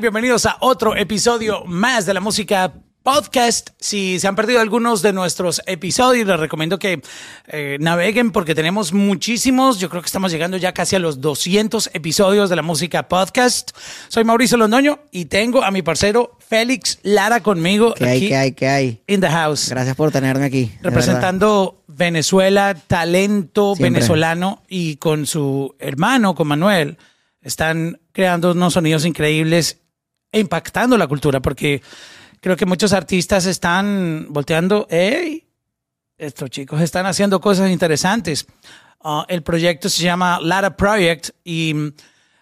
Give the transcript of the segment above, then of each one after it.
Bienvenidos a otro episodio más de la música podcast. Si se han perdido algunos de nuestros episodios, les recomiendo que eh, naveguen porque tenemos muchísimos. Yo creo que estamos llegando ya casi a los 200 episodios de la música podcast. Soy Mauricio Londoño y tengo a mi parcero Félix Lara conmigo. ¿Qué hay, qué hay, qué hay? In the house. Gracias por tenerme aquí. Representando Venezuela, talento venezolano y con su hermano, con Manuel, están creando unos sonidos increíbles impactando la cultura porque creo que muchos artistas están volteando, hey, estos chicos están haciendo cosas interesantes. Uh, el proyecto se llama Lara Project y mm,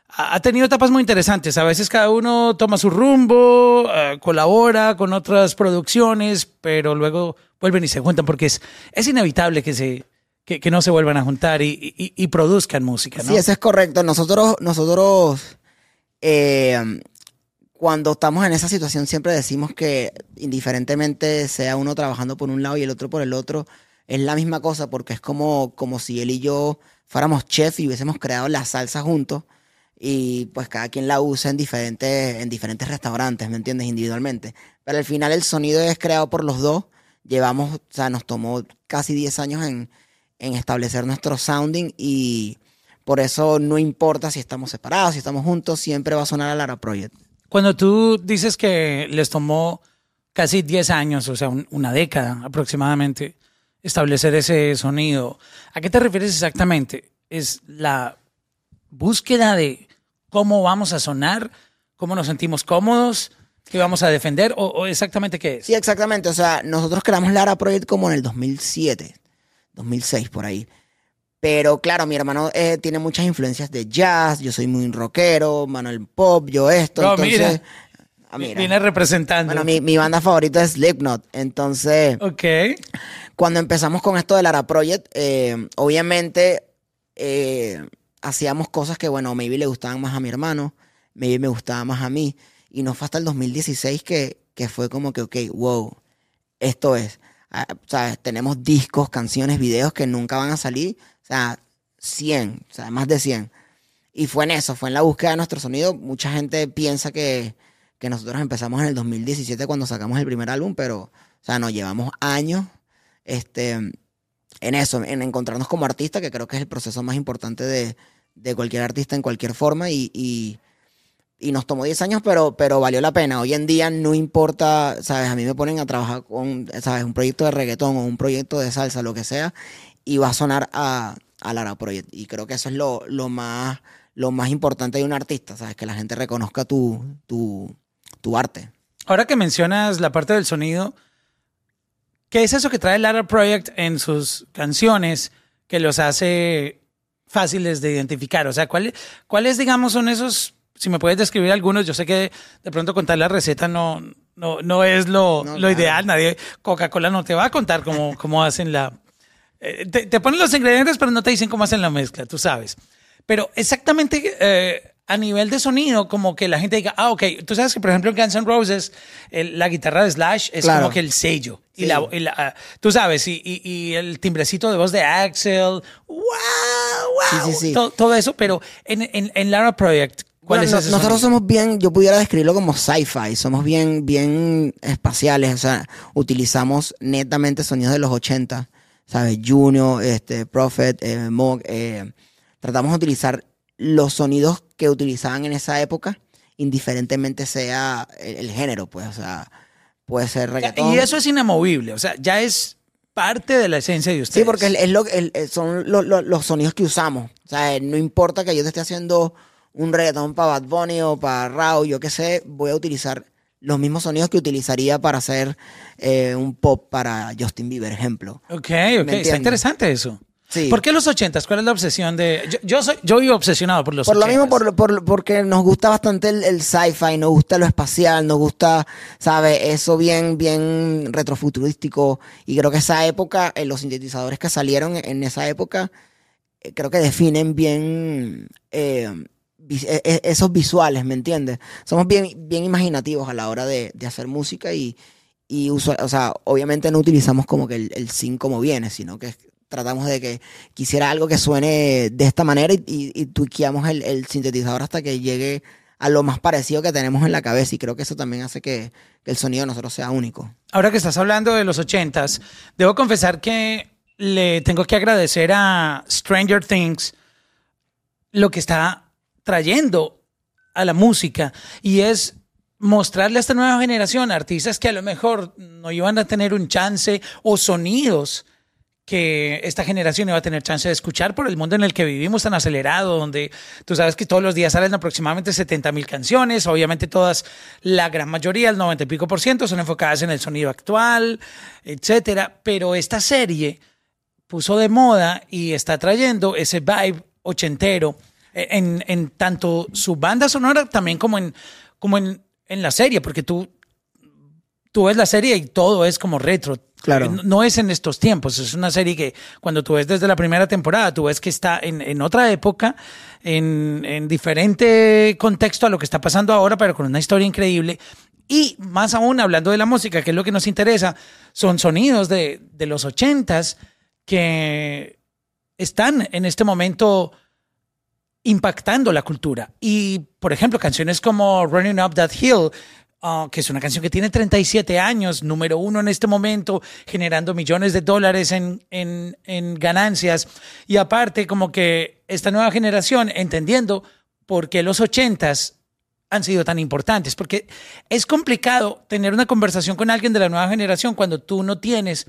ha tenido etapas muy interesantes. A veces cada uno toma su rumbo, uh, colabora con otras producciones, pero luego vuelven y se juntan porque es, es inevitable que se, que, no se vuelvan a juntar y, y, y, produzcan música, ¿no? Sí, eso es correcto. Nosotros, nosotros eh, cuando estamos en esa situación siempre decimos que indiferentemente sea uno trabajando por un lado y el otro por el otro, es la misma cosa porque es como, como si él y yo fuéramos chef y hubiésemos creado la salsa juntos y pues cada quien la usa en diferentes, en diferentes restaurantes, ¿me entiendes? Individualmente. Pero al final el sonido es creado por los dos. Llevamos, o sea, nos tomó casi 10 años en, en establecer nuestro sounding y por eso no importa si estamos separados, si estamos juntos, siempre va a sonar a Lara Project. Cuando tú dices que les tomó casi 10 años, o sea, un, una década aproximadamente, establecer ese sonido, ¿a qué te refieres exactamente? ¿Es la búsqueda de cómo vamos a sonar, cómo nos sentimos cómodos, qué vamos a defender o, o exactamente qué es? Sí, exactamente. O sea, nosotros creamos Lara Project como en el 2007, 2006 por ahí. Pero claro, mi hermano eh, tiene muchas influencias de jazz, yo soy muy rockero, Manuel Pop, yo esto. No, entonces, mira. Ah, mira. Viene representando. Bueno, mi, mi, banda favorita es Slipknot. Entonces, Ok. cuando empezamos con esto de Lara Project, eh, obviamente eh, hacíamos cosas que, bueno, maybe le gustaban más a mi hermano, maybe me gustaba más a mí. Y no fue hasta el 2016 que, que fue como que, ok, wow, esto es. Ah, ¿sabes? Tenemos discos, canciones, videos que nunca van a salir. O sea, 100, o sea, más de 100. Y fue en eso, fue en la búsqueda de nuestro sonido. Mucha gente piensa que, que nosotros empezamos en el 2017 cuando sacamos el primer álbum, pero, o sea, nos llevamos años este, en eso, en encontrarnos como artista, que creo que es el proceso más importante de, de cualquier artista en cualquier forma. Y, y, nos tomó 10 años, pero, pero valió la pena. Hoy en día no importa, ¿sabes? A mí me ponen a trabajar con, ¿sabes? Un proyecto de reggaetón o un proyecto de salsa, lo que sea, y va a sonar a, a Lara Project. Y creo que eso es lo, lo, más, lo más importante de un artista, ¿sabes? Que la gente reconozca tu, tu, tu arte. Ahora que mencionas la parte del sonido, ¿qué es eso que trae Lara Project en sus canciones que los hace fáciles de identificar? O sea, ¿cuáles, cuáles digamos, son esos si me puedes describir algunos, yo sé que de pronto contar la receta no, no, no es lo, No, lo claro. ideal. Nadie, Coca-Cola no te va a contar cómo, cómo hacen la. Eh, te, te ponen los ingredientes, pero no te dicen cómo hacen la mezcla, tú sabes. Pero exactamente eh, a nivel de sonido, como que la gente diga, ah, ok, tú sabes que por ejemplo en Guns N' Roses el- la guitarra de Slash es Claro. como que el sello. Y Sí. la, y la- ah, tú sabes, y, y- y el timbrecito de voz de Axel, wow, wow, Sí, sí, sí. Todo, todo eso, pero en, en, en Lara Project, ¿cuál Bueno, es no- nosotros somos bien, yo pudiera describirlo como sci-fi, somos bien, bien espaciales, o sea, utilizamos netamente sonidos de los 80, ¿sabes? Junior, este, Prophet, eh, Moog, eh, tratamos de utilizar los sonidos que utilizaban en esa época, indiferentemente sea el, el género, pues, o sea, puede ser reggaetón. Y eso es inamovible, o sea, ya es parte de la esencia de ustedes. Sí, porque es, es lo, el- son lo- lo- los sonidos que usamos. O sea, no importa que yo te esté haciendo un reggaetón para Bad Bunny o para Rao, yo qué sé, voy a utilizar los mismos sonidos que utilizaría para hacer eh, un pop para Justin Bieber, ejemplo. Ok, ok, está interesante eso. Sí. ¿Por qué los ochentas? ¿Cuál es la obsesión de...? Yo, yo soy, yo vivo obsesionado por los Por lo mismo, por, por- porque nos gusta bastante el, el sci-fi, nos gusta lo espacial, nos gusta, ¿sabe? Eso bien, bien retrofuturístico. Y creo que esa época, eh, los sintetizadores que salieron en esa época, eh, creo que definen bien eh, esos visuales, ¿me entiendes? Somos bien, bien imaginativos a la hora de, de hacer música y, y usual- o sea, obviamente no utilizamos como que el, el sync como viene, sino que tratamos de que quisiera algo que suene de esta manera y, y, y el, el sintetizador hasta que llegue a lo más parecido que tenemos en la cabeza y creo que eso también hace que, el sonido de nosotros sea único. Ahora que estás hablando de los ochentas, debo confesar que le tengo que agradecer a Stranger Things lo que está trayendo a la música y es mostrarle a esta nueva generación artistas que a lo mejor no iban a tener un chance o sonidos que esta generación iba a tener chance de escuchar por el mundo en el que vivimos tan acelerado, donde tú sabes que todos los días salen aproximadamente 70 mil canciones, obviamente todas, la gran mayoría, el 90 y pico por ciento, son enfocadas en el sonido actual, etcétera, pero esta serie puso de moda y está trayendo ese vibe ochentero en, en tanto su banda sonora también como en, como en, en la serie, porque tú, tú ves la serie y todo es como retro, Claro. No es en estos tiempos, es una serie que cuando tú ves desde la primera temporada, tú ves que está en, en otra época, en, en, diferente contexto a lo que está pasando ahora, pero con una historia increíble. Y más aún, hablando de la música, que es lo que nos interesa, son sonidos de, de los ochentas que están en este momento impactando la cultura. Y, por ejemplo, canciones como Running Up That Hill, Ah, que es una canción que tiene 37 años, número uno en este momento, generando millones de dólares en, en, en ganancias. Y aparte, como que esta nueva generación, entendiendo por qué los ochentas han sido tan importantes, porque es complicado tener una conversación con alguien de la nueva generación cuando tú no tienes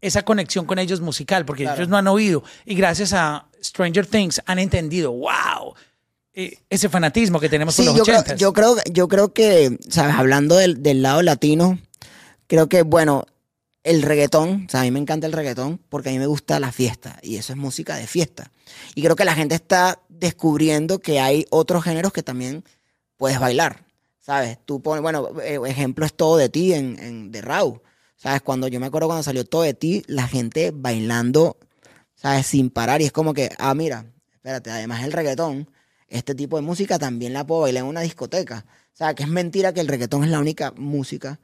esa conexión con ellos musical, porque ellos no han oído. Y gracias a Stranger Things han entendido, wow, eh, ese fanatismo que tenemos con los yo ochentas. Creo, yo creo, yo creo que, sabes, hablando del, del, lado latino, creo que, bueno, el reggaetón, o sea, a mí me encanta el reggaetón porque a mí me gusta la fiesta y eso es música de fiesta. Y creo que la gente está descubriendo que hay otros géneros que también puedes bailar, ¿sabes? Tú pones, bueno, eh, ejemplo es Todo de Ti en, en de Raw, ¿sabes? Cuando yo me acuerdo cuando salió Todo de Ti, la gente bailando, ¿sabes? Sin parar y es como que, ah, mira, espérate, además el reggaetón este tipo de música también la puedo bailar en una discoteca. O sea, que es mentira que el reggaetón es la única música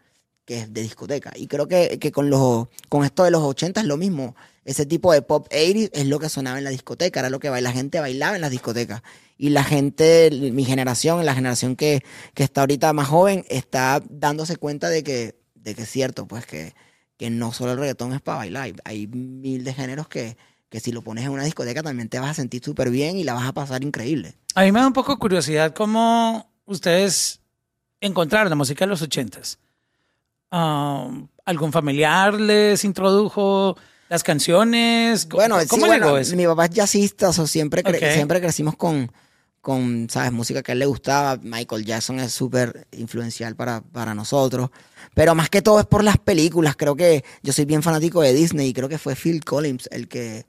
que es de discoteca. Y creo que, que con, los, con esto de los 80 es lo mismo. Ese tipo de pop 80 es lo que sonaba en la discoteca, era lo que la gente bailaba en las discotecas. Y la gente, mi generación, la generación que, que está ahorita más joven, está dándose cuenta de que, de que es cierto, pues que, que no solo el reggaetón es para bailar. Hay, hay mil de géneros que, que si lo pones en una discoteca también te vas a sentir súper bien y la vas a pasar increíble. A mí me da un poco curiosidad cómo ustedes encontraron la música de los ochentas. Um, ¿Algún familiar les introdujo las canciones? Bueno, ¿Cómo sí, llegó eso? Mi papá es jazzista, o siempre, cre okay. siempre crecimos con, con, ¿sabes? Música que a él le gustaba. Michael Jackson es súper influencial para, para nosotros. Pero más que todo es por las películas. Creo que yo soy bien fanático de Disney y creo que fue Phil Collins el que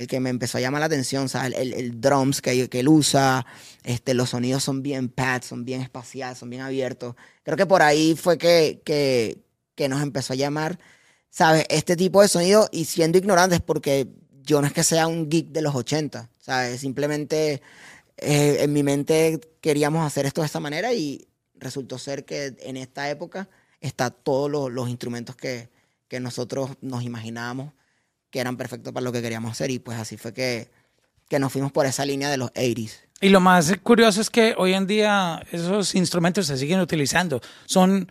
el que me empezó a llamar la atención, ¿sabes? El, drums que, que, él usa, este, los sonidos son bien pads, son bien espaciales, son bien abiertos. Creo que por ahí fue que, que, que nos empezó a llamar, ¿sabes? Este tipo de sonido y siendo ignorantes porque yo no es que sea un geek de los 80, ¿sabes? Simplemente eh, en mi mente queríamos hacer esto de esta manera y resultó ser que en esta época está todos los, los instrumentos que, que nosotros nos imaginábamos que eran perfectos para lo que queríamos hacer y pues así fue que, que nos fuimos por esa línea de los 80s. Y lo más curioso es que hoy en día esos instrumentos se siguen utilizando. Son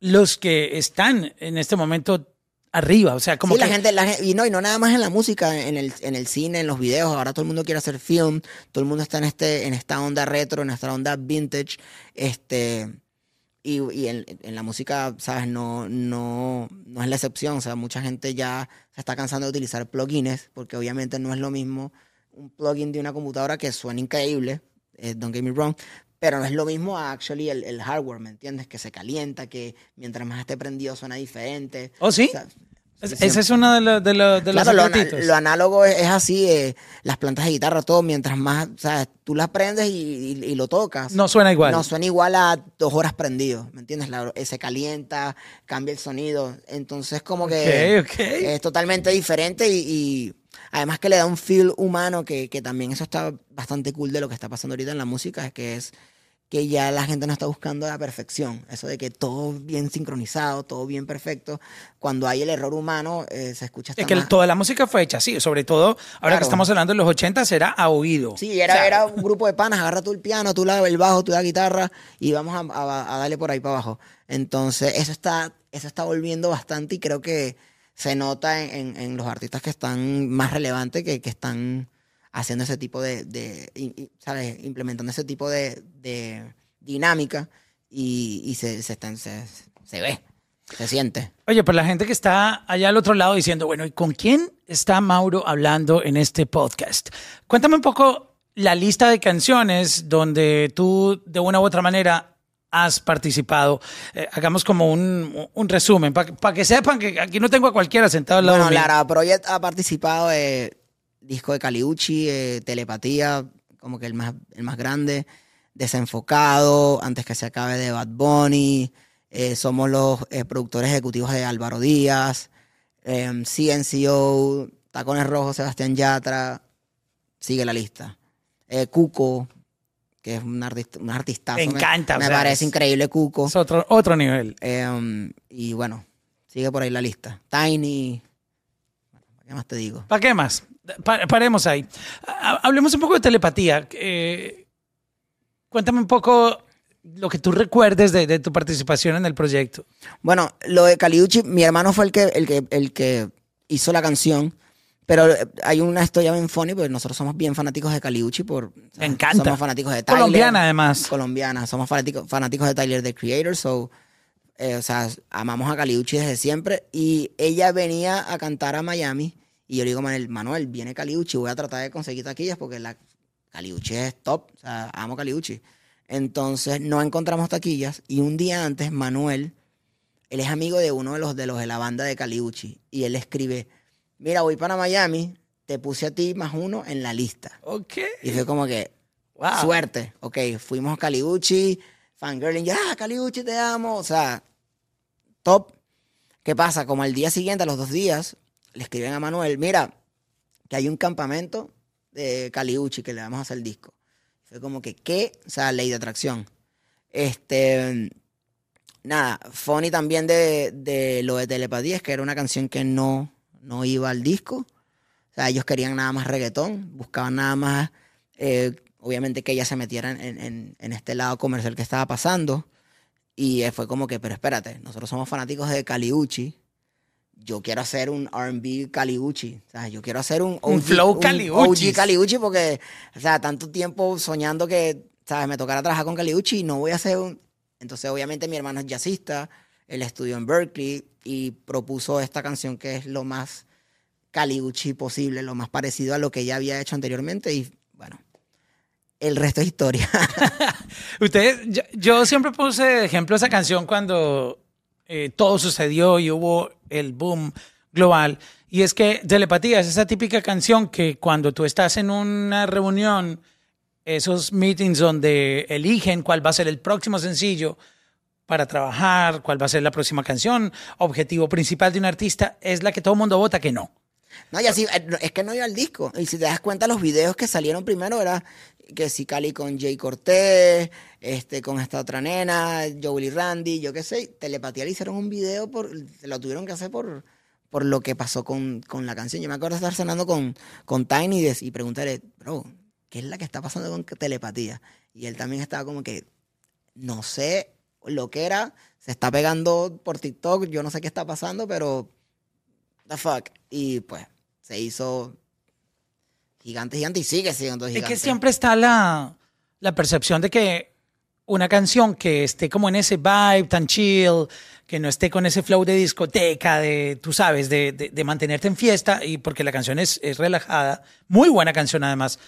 los que están en este momento arriba, o sea, como sí, que... la gente, la y no, y no nada más en la música, en el, en el cine, en los videos, ahora todo el mundo quiere hacer film, todo el mundo está en este, en esta onda retro, en esta onda vintage, este, y, y en, en, la música, sabes, no, no, no es la excepción, o sea, mucha gente ya se está cansando de utilizar plugins, porque obviamente no es lo mismo un plugin de una computadora que suena increíble, eh, don't get me wrong, pero no es lo mismo actually el, el, hardware, ¿me entiendes? Que se calienta, que mientras más esté prendido suena diferente. ¿Oh, sí? O sea, esa es una de, la, de, la, de claro, los lo, lo, análogo es, es así, eh, las plantas de guitarra, todo, mientras más, o sea, tú las prendes y, y, y, lo tocas. No suena igual. No suena igual a dos horas prendido, ¿me entiendes? La, se calienta, cambia el sonido, entonces como que okay, okay. es totalmente diferente y, además que le da un feel humano que, que también eso está bastante cool de lo que está pasando ahorita en la música, es que es que ya la gente no está buscando la perfección. Eso de que todo bien sincronizado, todo bien perfecto. Cuando hay el error humano, eh, se escucha hasta Es que más- toda la música fue hecha así, sobre todo ahora Claro. que estamos hablando de los 80 era a oído. Sí, era, O sea, era un grupo de panas, agarra tú el piano, tú la, el bajo, tú la guitarra y vamos a, a- a darle por ahí para abajo. Entonces, eso está, eso está volviendo bastante y creo que se nota en, en- en los artistas que están más relevantes, que, que están haciendo ese tipo de, de- ¿sabes? Implementando ese tipo de, de dinámica y, y se, se, están- se, se ve, se siente. Oye, pero la gente que está allá al otro lado diciendo, bueno, ¿y con quién está Mauro hablando en este podcast? Cuéntame un poco la lista de canciones donde tú, de una u otra manera, has participado. Eh, hagamos como un, un resumen, para que sepan que aquí no tengo a cualquiera sentado al lado Bueno, mío. Lara Project ha participado de disco de Caliucci, eh, Telepatía, como que el más, el más grande, Desenfocado, Antes que se acabe de Bad Bunny, eh, somos los eh, productores ejecutivos de Álvaro Díaz, em, CNCO, Tacones Rojos, Sebastián Yatra, sigue la lista. Cuco, que es un, artista, un artistazo. Me encanta, Me, sea, parece increíble Cuco. Es otro, otro nivel. Em, y bueno, sigue por ahí la lista. Tiny. Bueno, ¿Qué más te digo? ¿Para qué más? Pa- paremos ahí. Ha- Hablemos un poco de telepatía. Eh, cuéntame un poco lo que tú recuerdes de, de tu participación en el proyecto. Bueno, lo de Caliucci, mi hermano fue el que, el que, el que hizo la canción. Pero eh, hay una historia bien funny, porque nosotros somos bien fanáticos de Caliucci. Por, Me encanta. Somos fanáticos de Tyler. Colombiana, además. Colombiana. Somos fanáticos, fanáticos de Tyler, the Creator. So, eh, o sea, amamos a Caliucci desde siempre. Y ella venía a cantar a Miami. Y yo le digo, Manuel, Manuel, viene Caliucci. Voy a tratar de conseguir taquillas porque la Caliucci es top. O sea, amo Caliucci. Entonces, no encontramos taquillas. Y un día antes, Manuel, él es amigo de uno de los de, los de la banda de Caliucci. Y él escribe, mira, voy para Miami. Te puse a ti más uno en la lista. Ok. Y fue como que, Wow. Suerte. Ok, fuimos a Caliucci, fangirling, ya, Caliucci, te amo. O sea, top. ¿Qué pasa? Como al día siguiente, a los dos días, le escriben a Manuel, mira, que hay un campamento de Caliucci que le vamos a hacer el disco. Fue como que, ¿qué? O sea, ley de atracción. Este, nada, funny también de, de lo de Telepatía, es que era una canción que no, no iba al disco. O sea, ellos querían nada más reggaetón, buscaban nada más, eh, obviamente que ella se metiera en, en- en este lado comercial que estaba pasando. Y fue como que, pero espérate, nosotros somos fanáticos de Caliucci. Yo quiero hacer un R&B Caliucci. O sea, yo quiero hacer un Un flow Caliucci. OG porque, o sea, tanto tiempo soñando que, ¿sabes? Me tocará trabajar con Caliucci y no voy a hacer un... Entonces, obviamente, mi hermano es jazzista. Él estudió en Berkeley y propuso esta canción que es lo más Caliucci posible, lo más parecido a lo que ella había hecho anteriormente. Y, bueno, el resto es historia. Ustedes, yo, yo siempre puse de ejemplo esa canción cuando eh, todo sucedió y hubo el boom global. Y es que Telepatía es esa típica canción que cuando tú estás en una reunión, esos meetings donde eligen cuál va a ser el próximo sencillo para trabajar, cuál va a ser la próxima canción, objetivo principal de un artista, es la que todo el mundo vota que no. No, y así, eh, es que no iba al disco. Y si te das cuenta, los videos que salieron primero era que si Cali con Jay Cortés, este, con esta otra nena, Joel Randy, yo qué sé, Telepatía le hicieron un video, por, lo tuvieron que hacer por, por lo que pasó con, con la canción. Yo me acuerdo de estar cenando con, con Tiny y de- y preguntarle, bro, ¿qué es la que está pasando con Telepatía? Y él también estaba como que, no sé lo que era, se está pegando por TikTok, yo no sé qué está pasando, pero the fuck. Y pues se hizo gigante, gigante y sigue siendo Es gigante. que siempre está la, la percepción de que una canción que esté como en ese vibe tan chill, que no esté con ese flow de discoteca, de, tú sabes, de, de- de mantenerte en fiesta, y porque la canción es, es relajada, muy buena canción además,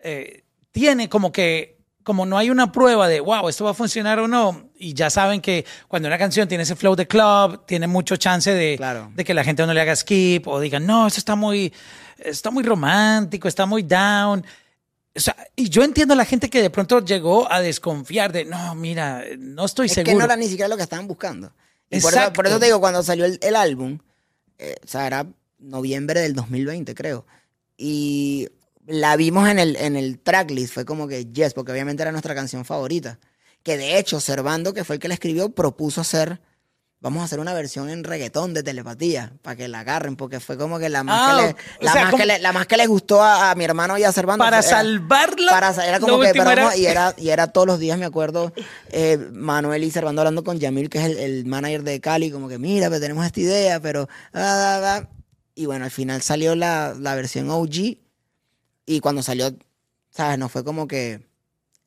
eh, tiene como que, como no hay una prueba de, wow, esto va a funcionar o no, y ya saben que cuando una canción tiene ese flow de club, tiene mucho chance de, Claro. de que la gente no le haga skip o digan, no, esto está muy, está muy romántico, está muy down. O sea, y yo entiendo a la gente que de pronto llegó a desconfiar de, no, mira, no estoy es seguro. que no era ni siquiera lo que estaban buscando. Y por eso, por eso te digo, cuando salió el, el álbum, eh, o sea, era noviembre del 2020, creo. Y la vimos en el, en el tracklist, fue como que yes, porque obviamente era nuestra canción favorita. Que de hecho, Servando, que fue el que la escribió, propuso hacer vamos a hacer una versión en reggaetón de telepatía para que la agarren, porque fue como que la más, que, le, la más, que, le, la más que le gustó a, mi hermano y a Servando. Para salvarla. Para, era como que, era... y, era, y era todos los días, me acuerdo, eh, Manuel y Servando hablando con Yamil, que es el, manager de Cali, como que mira, pues tenemos esta idea, pero... y bueno, al final salió la, la versión OG y cuando salió, ¿sabes? No fue como que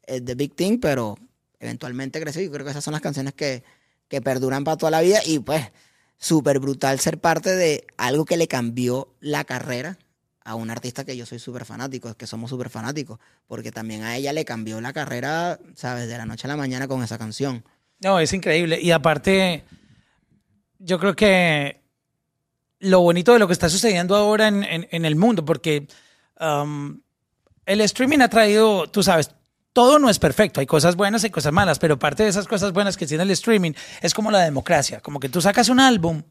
eh, The Big Thing, pero eventualmente creció y creo que esas son las canciones que que perduran para toda la vida y pues súper brutal ser parte de algo que le cambió la carrera a un artista que yo soy súper fanático, que somos súper fanáticos, porque también a ella le cambió la carrera, ¿sabes? De la noche a la mañana con esa canción. No, es increíble. Y aparte, yo creo que lo bonito de lo que está sucediendo ahora en, el mundo, porque um, el streaming ha traído, tú sabes, todo no es perfecto, hay cosas buenas y cosas malas, pero parte de esas cosas buenas que tiene el streaming es como la democracia, como que tú sacas un álbum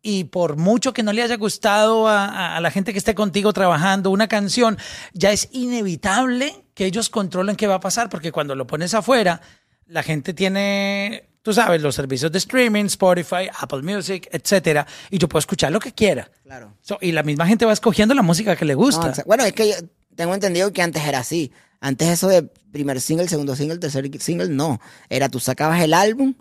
y por mucho que no le haya gustado a, la gente que esté contigo trabajando una canción, ya es inevitable que ellos controlen qué va a pasar, porque cuando lo pones afuera, la gente tiene, tú sabes, los servicios de streaming, Spotify, Apple Music, etcétera, y yo puedo escuchar lo que quiera. Claro. y la misma gente va escogiendo la música que le gusta. bueno, es que tengo entendido que antes era así. Antes eso de primer single, segundo single, tercer single, no. Era tú sacabas el álbum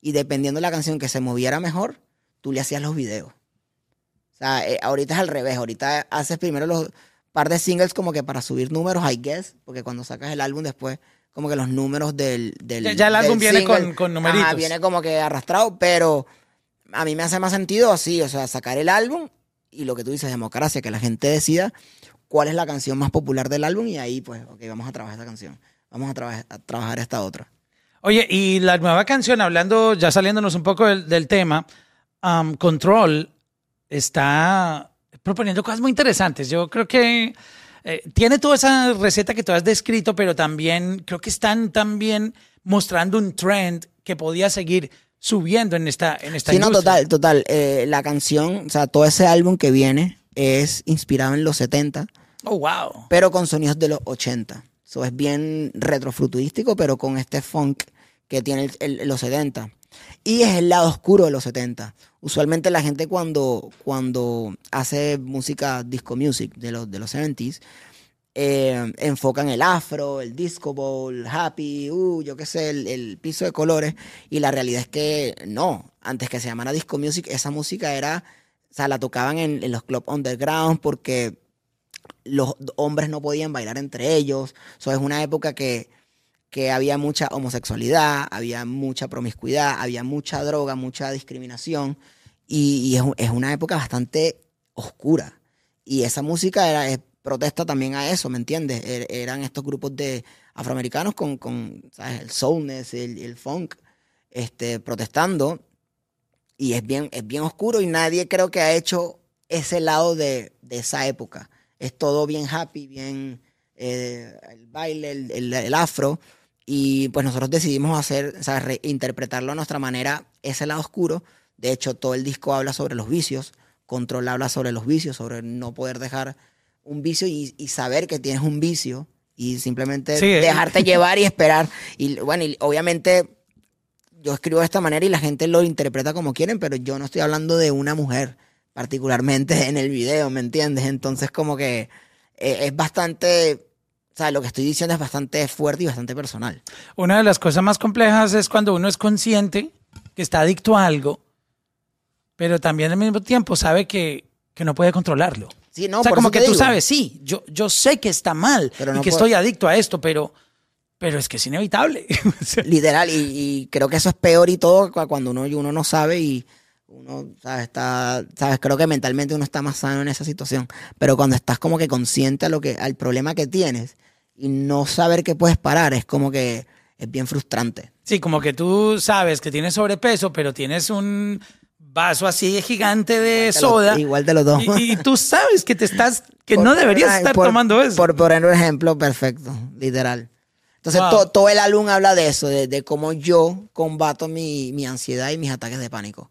y dependiendo de la canción que se moviera mejor, tú le hacías los videos. O sea, eh, ahorita es al revés. Ahorita haces primero los par de singles como que para subir números, I guess, porque cuando sacas el álbum después como que los números del... del ya, el álbum viene con, con numeritos. viene como que arrastrado, pero a mí me hace más sentido así, o sea, sacar el álbum y lo que tú dices, democracia, que la gente decida cuál es la canción más popular del álbum y ahí pues, ok, vamos a trabajar esta canción, vamos a, trabajar esta otra. Oye, y la nueva canción, hablando, ya saliéndonos un poco del, tema, um, Control está proponiendo cosas muy interesantes. Yo creo que eh, tiene toda esa receta que tú has descrito, pero también creo que están también mostrando un trend que podía seguir subiendo en esta, en esta sí, no, total, total. Eh, la canción, o sea, todo ese álbum que viene es inspirado en los 70 Oh, wow. Pero con sonidos de los 80. Eso es bien retrofuturístico, pero con este funk que tiene los 70. Y es el lado oscuro de los 70. Usualmente la gente cuando, cuando hace música disco music de los, de los 70s, eh, enfocan el afro, el disco ball, happy, uh, yo qué sé, el, piso de colores. Y la realidad es que no. Antes que se llamara disco music, esa música era, o sea, la tocaban en, en los clubs underground porque los hombres no podían bailar entre ellos. Eso es una época que, que había mucha homosexualidad, había mucha promiscuidad, había mucha droga, mucha discriminación. Y, es, una época bastante oscura. Y esa música era, protesta también a eso, ¿me entiendes? Er, eran estos grupos de afroamericanos con, con el soulness, el, el funk, este, protestando. Y es bien, es bien oscuro y nadie creo que ha hecho ese lado de, de esa época es todo bien happy, bien eh, el baile, el, afro. Y pues nosotros decidimos hacer, o sea, reinterpretarlo a nuestra manera, ese lado oscuro. De hecho, todo el disco habla sobre los vicios, Control habla sobre los vicios, sobre no poder dejar un vicio y, saber que tienes un vicio y simplemente eh. dejarte llevar y esperar. Y bueno, y obviamente yo escribo de esta manera y la gente lo interpreta como quieren, pero yo no estoy hablando de una mujer particularmente en el video, ¿me entiendes? Entonces como que eh, es bastante, o sea, lo que estoy diciendo es bastante fuerte y bastante personal. Una de las cosas más complejas es cuando uno es consciente que está adicto a algo, pero también al mismo tiempo sabe que, que no puede controlarlo. Sí, no, o sea, como que tú sabes, sí, yo, yo sé que está mal y que estoy adicto a esto, pero, pero es que es inevitable. Literal, y, y, creo que eso es peor y todo cuando uno, uno no sabe y uno, ¿sabes? Está, ¿sabes? Creo que mentalmente uno está más sano en esa situación. Pero cuando estás como que consciente a lo que, al problema que tienes y no saber que puedes parar, es como que es bien frustrante. Sí, como que tú sabes que tienes sobrepeso, pero tienes un vaso así gigante de soda. igual te lo tomo. Y, tú sabes que te estás, que no deberías estar tomando eso. Por poner un ejemplo perfecto, literal. Entonces, todo el álbum habla de eso, de, cómo yo combato mi, mi ansiedad y mis ataques de pánico.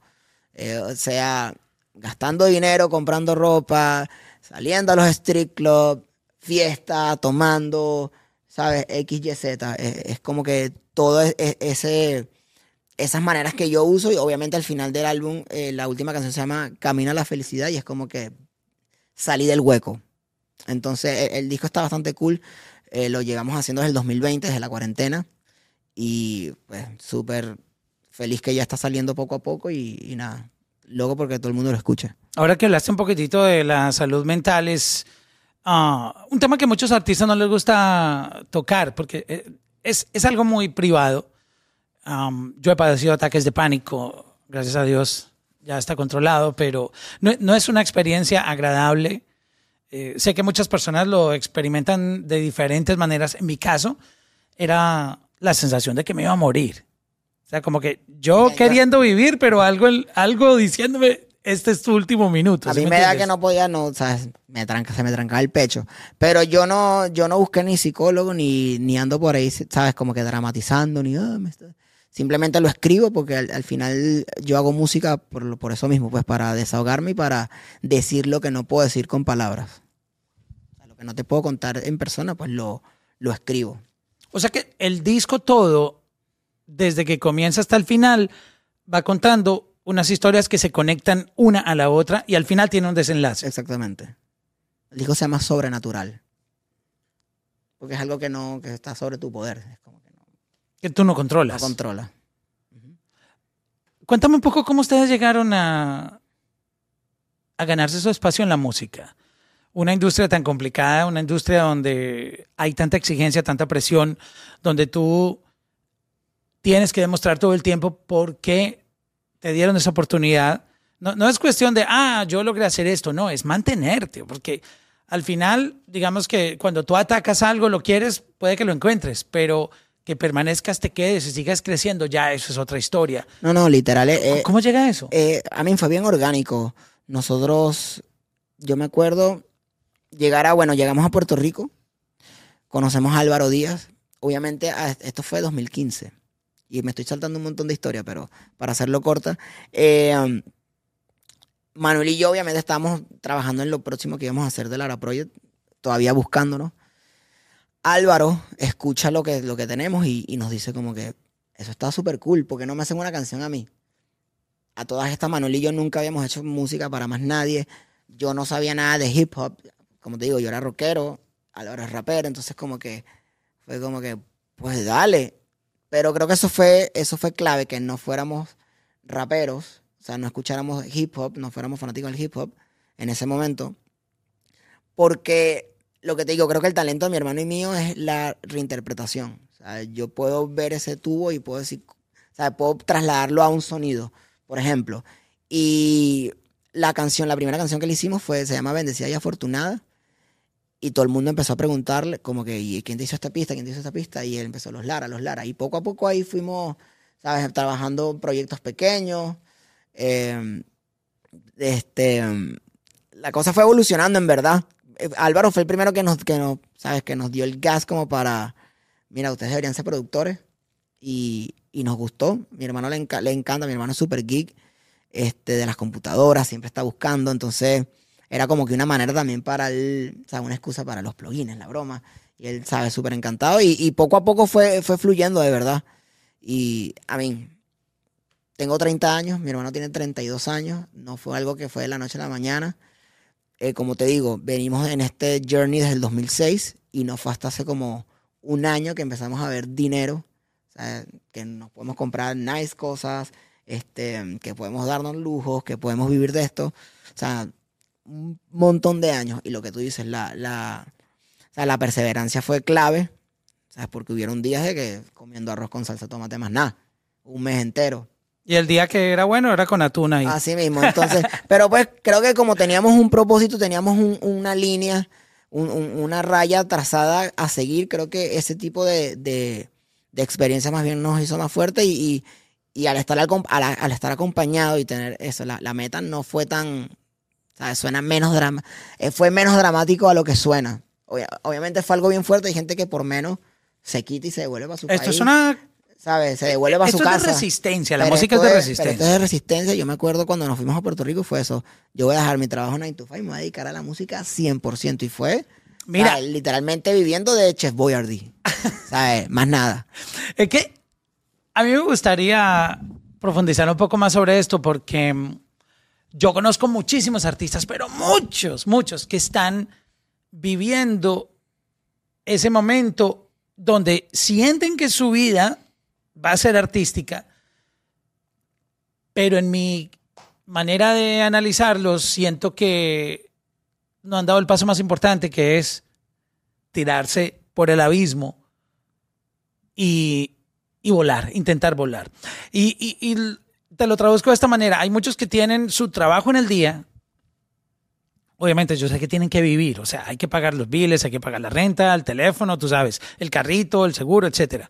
Eh, o sea, gastando dinero, comprando ropa, saliendo a los street clubs, fiesta, tomando, ¿sabes? X, Y, Z. Es, como que todo e, e, ese esas maneras que yo uso y obviamente al final del álbum eh, la última canción se llama Camino a la felicidad y es como que salí del hueco. Entonces e, el, disco está bastante cool, eh, lo llegamos haciendo desde el 2020, desde la cuarentena y pues súper feliz que ya está saliendo poco a poco y, nada, luego porque todo el mundo lo escucha. Ahora que hablaste un poquitito de la salud mental es ah, un tema que a muchos artistas no les gusta tocar porque eh, es, es algo muy privado yo he padecido ataques de pánico, gracias a Dios ya está controlado, pero no, es una experiencia agradable. Eh, sé que muchas personas lo experimentan de diferentes maneras. En mi caso, era la sensación de que me iba a morir. O sea, como que yo queriendo vivir, pero algo, algo diciéndome, este es tu último minuto. A mí me, da que no podía, no, ¿sabes? Me tranca, se me trancaba el pecho. Pero yo no, yo no busqué ni psicólogo, ni, ni ando por ahí, ¿sabes? Como que dramatizando, ni, ah, me Simplemente lo escribo porque al, final yo hago música por, por, eso mismo, pues para desahogarme y para decir lo que no puedo decir con palabras. lo que no te puedo contar en persona, pues lo, lo escribo. O sea que el disco todo, desde que comienza hasta el final, va contando unas historias que se conectan una a la otra y al final tiene un desenlace. Exactamente. El disco se llama Sobrenatural. Porque es algo que no, que está sobre tu poder. Es como que tú no controlas. No controla. Cuéntame un poco cómo ustedes llegaron a, a ganarse su espacio en la música. Una industria tan complicada, una industria donde hay tanta exigencia, tanta presión, donde tú tienes que demostrar todo el tiempo por qué te dieron esa oportunidad. No, no es cuestión de, ah, yo logré hacer esto, no, es mantenerte, porque al final, digamos que cuando tú atacas algo, lo quieres, puede que lo encuentres, pero que permanezcas, te quedes y sigas creciendo, ya eso es otra historia. No, no, literal. Eh, eh, ¿Cómo llega eso? Eh, a mí fue bien orgánico. Nosotros, yo me acuerdo, llegar a, bueno, llegamos a Puerto Rico, conocemos a Álvaro Díaz. Obviamente, esto fue 2015. Y me estoy saltando un montón de historia, pero para hacerlo corta. Um, Manuel y yo, obviamente, estábamos trabajando en lo próximo que íbamos a hacer de Lara Project, todavía buscándonos. Álvaro escucha lo que, lo que tenemos y, nos dice como que eso está súper cool, porque no me hacen una canción a mí? A todas estas, Manuel y yo nunca habíamos hecho música para más nadie. Yo no sabía nada de hip hop. Como te digo, yo era rockero, Álvaro es rapero, entonces como que fue como que, pues dale. Pero creo que eso fue, eso fue clave, que no fuéramos raperos, o sea, no escucháramos hip hop, no fuéramos fanáticos del hip hop en ese momento. Porque lo que te digo, creo que el talento de mi hermano y mío es la reinterpretación. yo puedo ver ese tubo y puedo decir, o puedo trasladarlo a un sonido, por ejemplo. Y la canción, la primera canción que le hicimos fue, se llama Bendecida y Afortunada. Y todo el mundo empezó a preguntarle, como que, ¿y quién te hizo esta pista? ¿Quién te hizo esta pista? Y él empezó, los Lara, los Lara. Y poco a poco ahí fuimos, ¿sabes? Trabajando proyectos pequeños. Em, este, la cosa fue evolucionando, en verdad. Eh, Álvaro fue el primero que nos, que nos, ¿sabes? Que nos dio el gas como para, mira, ustedes deberían ser productores. Y, nos gustó. Mi hermano le, le encanta, mi hermano es súper geek este, de las computadoras, siempre está buscando. Entonces, era como que una manera también para él, ¿sabes? Una excusa para los plugins, la broma. Y él, sabe, súper encantado. Y, poco a poco fue, fue fluyendo, de verdad. Y, a mí, tengo 30 años, mi hermano tiene 32 años. No fue algo que fue de la noche a la mañana. Eh, como te digo, venimos en este journey desde el 2006 y no fue hasta hace como un año que empezamos a ver dinero, que nos podemos comprar nice cosas, este, que podemos darnos lujos, que podemos vivir de esto. O sea, un montón de años. Y lo que tú dices, la, la, la perseverancia fue clave, ¿sabes? porque hubieron días de que comiendo arroz con salsa tomate más nada, un mes entero. Y el día que era bueno era con atún ahí. Así mismo, entonces, pero pues creo que como teníamos un propósito, teníamos una línea, una raya trazada a seguir, creo que ese tipo de, de, experiencia más bien nos hizo más fuerte y, al, estar al, estar acompañado y tener eso, la, meta no fue tan, ¿sabes? Suena menos drama, eh, fue menos dramático a lo que suena. obviamente fue algo bien fuerte, hay gente que por menos se quita y se devuelve para su Esto es una ¿sabes? Se devuelve a su casa. Esto es de resistencia, la música es de resistencia. esto es de resistencia. Yo me acuerdo cuando nos fuimos a Puerto Rico fue eso. Yo voy a dejar mi trabajo 9 to 5 y me voy a dedicar a la música 100%. Y fue, Mira, literalmente viviendo de Chef Boyardee. ¿Sabes? Más nada. Es que A mí me gustaría profundizar un poco más sobre esto porque yo conozco muchísimos artistas, pero muchos, muchos que están viviendo ese momento donde sienten que su vida va a ser artística, pero en mi manera de analizarlos siento que no han dado el paso más importante, que es tirarse por el abismo y, volar, intentar volar. Y, y, te lo traduzco de esta manera. Hay muchos que tienen su trabajo en el día. Obviamente, yo sé que tienen que vivir, o sea, hay que pagar los biles, hay que pagar la renta, el teléfono, tú sabes, el carrito, el seguro, etc.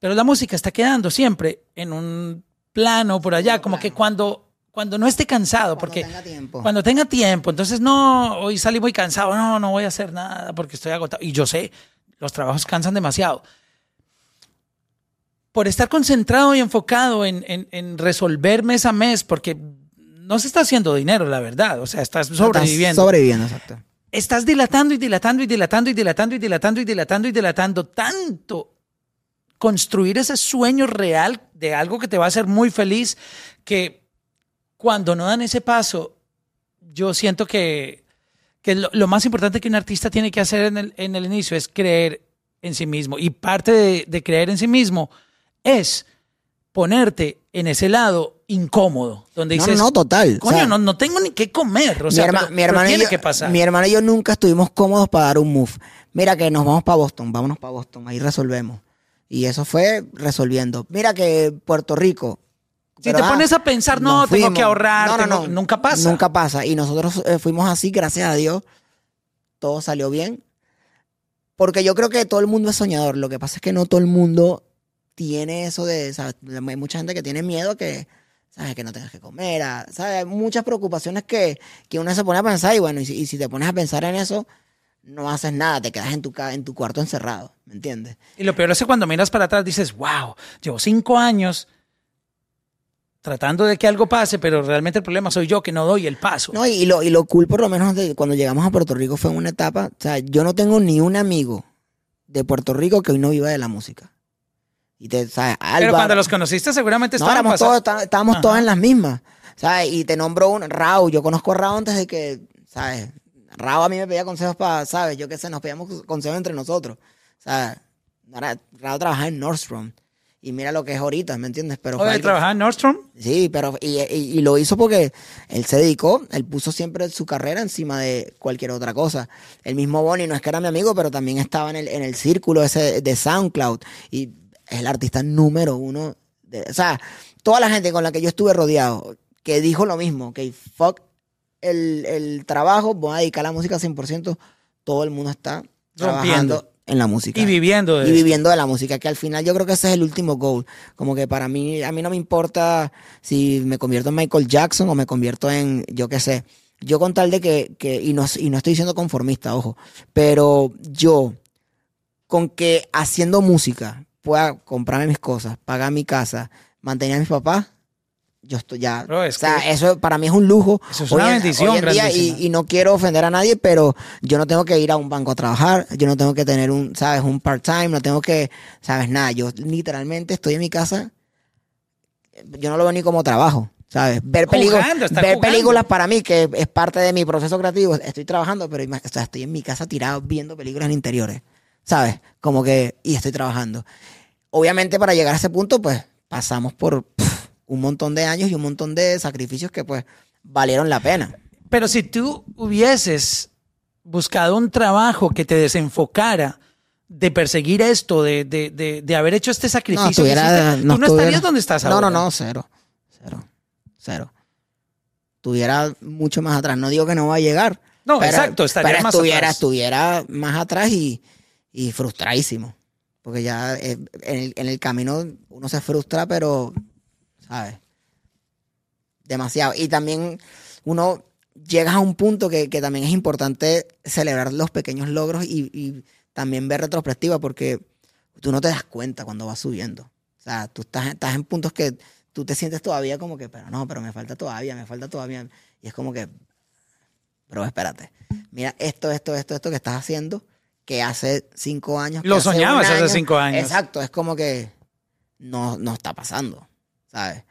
Pero la música está quedando siempre en un plano por allá, como que cuando cuando no esté cansado, porque tenga tiempo. cuando tenga tiempo, entonces no, hoy salí muy cansado, no, no voy a hacer nada porque estoy agotado. Y yo sé, los trabajos cansan demasiado. Por estar concentrado y enfocado en, en, resolver mes a mes, porque no se está haciendo dinero, la verdad, o sea, estás sobreviviendo. sobreviviendo, exacto. Estás dilatando y dilatando y dilatando y dilatando y dilatando y dilatando y dilatando tanto construir ese sueño real de algo que te va a hacer muy feliz que cuando no dan ese paso, yo siento que, lo, más importante que un artista tiene que hacer en el, en el inicio es creer en sí mismo. Y parte de, creer en sí mismo es ponerte en ese lado incómodo, donde dices, no, no, total. Coño, no, no, tengo ni qué comer. O sea, mi, hermano tiene que pasar. Mi hermano y yo nunca estuvimos cómodos para dar un move. Mira que nos vamos para Boston, vámonos para Boston, ahí resolvemos. Y eso fue resolviendo. Mira que Puerto Rico, si te pones a pensar, no, tengo que ahorrar, no, no, nunca pasa. Nunca pasa. Y nosotros eh, fuimos así, gracias a Dios. Todo salió bien. Porque yo creo que todo el mundo es soñador. Lo que pasa es que no todo el mundo tiene eso de. Hay mucha gente que tiene miedo que. ¿Sabes? Que no tengas que comer. ¿Sabes? Hay muchas preocupaciones que, que uno se pone a pensar. Y bueno, y si, te pones a pensar en eso, no haces nada. Te quedas en tu, en tu cuarto encerrado. ¿Me entiendes? Y lo peor es que cuando miras para atrás dices, wow, llevo cinco años tratando de que algo pase, pero realmente el problema soy yo que no doy el paso. No, y lo, y lo cool por lo menos de cuando llegamos a Puerto Rico fue una etapa, o sea, yo no tengo ni un amigo de Puerto Rico que hoy no viva de la música. Y te, ¿sabes? pero cuando los conociste seguramente estábamos todos, estábamos todos en las mismas. ¿sabes? Y te nombro un Rao, yo conozco a Rao antes de que, ¿sabes? Rao a mí me pedía consejos para, ¿sabes? Yo qué sé, nos pedíamos consejos entre nosotros. ¿Sabes? Rao trabajaba en Nordstrom. Y mira lo que es ahorita, ¿me entiendes? Pero ¿Oye, trabajaba en Nordstrom? Sí, pero y, lo hizo porque él se dedicó, él puso siempre su carrera encima de cualquier otra cosa. El mismo Bonnie no es que era mi amigo, pero también estaba en el, en el círculo ese de SoundCloud y es el artista número uno. De, o sea, toda la gente con la que yo estuve rodeado que dijo lo mismo, que fuck el, el trabajo, voy a dedicar la música 100%, todo el mundo está trabajando en la música. Y viviendo de Y viviendo de la música, que al final yo creo que ese es el último goal. Como que para mí, a mí no me importa si me convierto en Michael Jackson o me convierto en, yo qué sé. Yo con tal de que, que y, no, y no estoy siendo conformista, ojo, pero yo con que haciendo música pueda comprarme mis cosas, pagar mi casa, mantener a mis papás, yo estoy ya. o sea, eso para mí es un lujo. Eso es una bendición, y, y, no quiero ofender a nadie, pero yo no tengo que ir a un banco a trabajar, yo no tengo que tener un, ¿sabes? Un part-time, no tengo que, ¿sabes? Nada. Yo literalmente estoy en mi casa, yo no lo veo ni como trabajo. ¿Sabes? Ver, películas, ver películas para mí, que es parte de mi proceso creativo. Estoy trabajando, pero o sea, estoy en mi casa tirado viendo películas en interiores. ¿Sabes? Como que, y estoy trabajando. Obviamente, para llegar a ese punto, pues pasamos por un montón de años y un montón de sacrificios que pues valieron la pena. Pero si tú hubieses buscado un trabajo que te desenfocara de perseguir esto, de, de, de, haber hecho este sacrificio, no, tú no estarías donde estás ahora. No, no, no, cero, cero, cero. Estuviera mucho más atrás. No digo que no va a llegar. No, exacto, estaría más estuviera, atrás. Estuviera más atrás y, y frustradísimo. Porque ya eh, en el, en el camino uno se frustra, pero ¿sabes? Demasiado. Y también uno llega a un punto que, también es importante celebrar los pequeños logros y, también ver retrospectiva porque tú no te das cuenta cuando vas subiendo. O sea, tú estás, estás en puntos que tú te sientes todavía como que, pero no, pero me falta todavía, me falta todavía. Y es como que, pero espérate, mira esto, esto, esto, esto que estás haciendo, que hace cinco años. Lo soñabas hace cinco años. Exacto, es como que, no, no está pasando, ¿sabes?